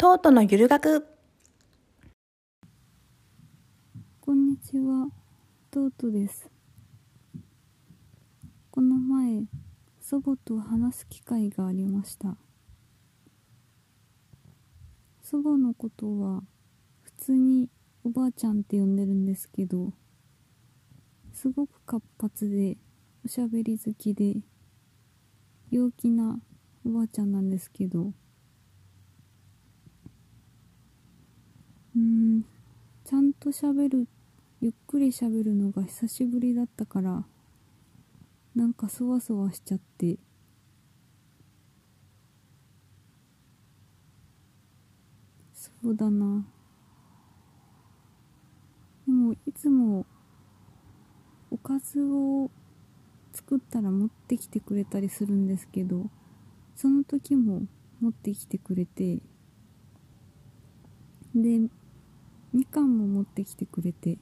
トートのゆる学こんにちは、トートです。この前、祖母と話す機会がありました。祖母のことは、普通におばあちゃんって呼んでるんですけど、すごく活発で、おしゃべり好きで、陽気なおばあちゃんなんですけど、うん、ちゃんと喋る。ゆっくり喋るのが久しぶりだったからなんかそわそわしちゃって。そうだな。でもいつもおかずを作ったら持ってきてくれたりするんですけどその時も持ってきてくれて。でみかんも持ってきてくれて。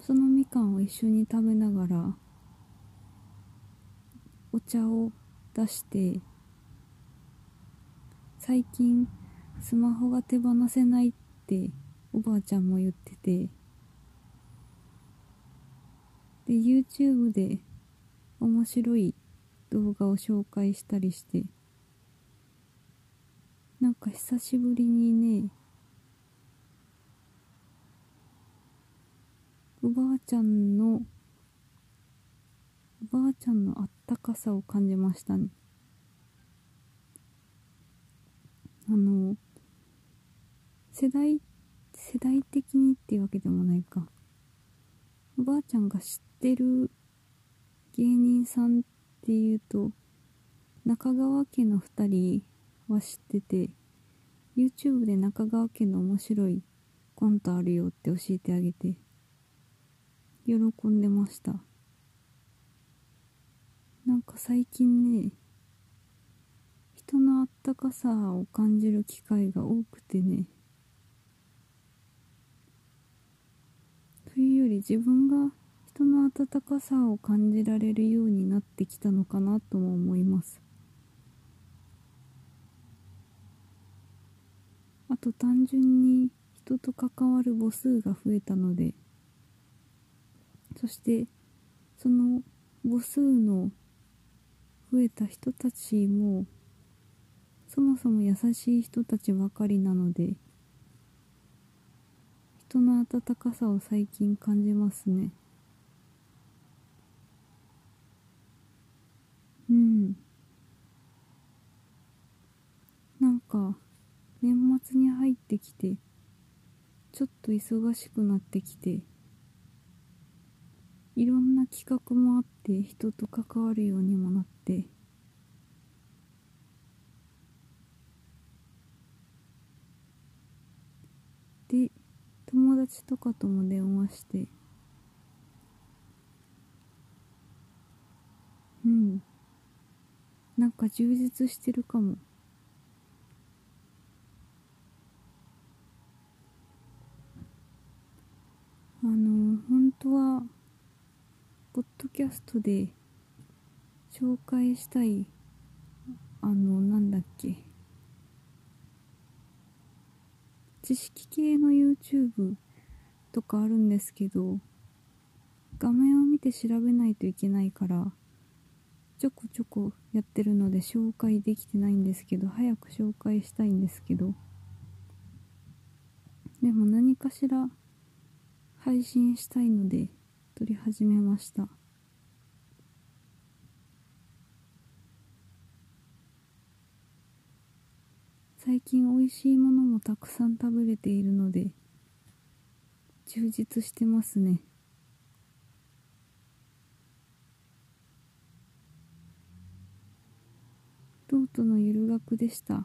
そのみかんを一緒に食べながらお茶を出して最近スマホが手放せないっておばあちゃんも言ってて。で YouTube で面白い動画を紹介したりして。なんか久しぶりにねおばあちゃんのおばあちゃんのあったかさを感じましたね。あの世代世代的にっていうわけでもないか。おばあちゃんが知ってる芸人さんっていうと中川家の2人は知ってて YouTube で中川家の面白いコントあるよって教えてあげて。喜んでました。なんか最近ね人のあったかさを感じる機会が多くてねというより自分が人の温かさを感じられるようになってきたのかなとも思います。あと単純に人と関わる母数が増えたのでそしてその母数の増えた人たちもそもそも優しい人たちばかりなので人の温かさを最近感じますね。うん。なんか年末に入ってきてちょっと忙しくなってきていろんな企画もあって人と関わるようにもなって。で友達とかとも電話して。うん。なんか充実してるかも。キャストで紹介したいあのなんだっけ知識系の YouTube とかあるんですけど画面を見て調べないといけないからちょこちょこやってるので紹介できてないんですけど早く紹介したいんですけどでも何かしら配信したいので撮り始めました。最近美味しいものもたくさん食べれているので充実してますねトートのゆる学でした。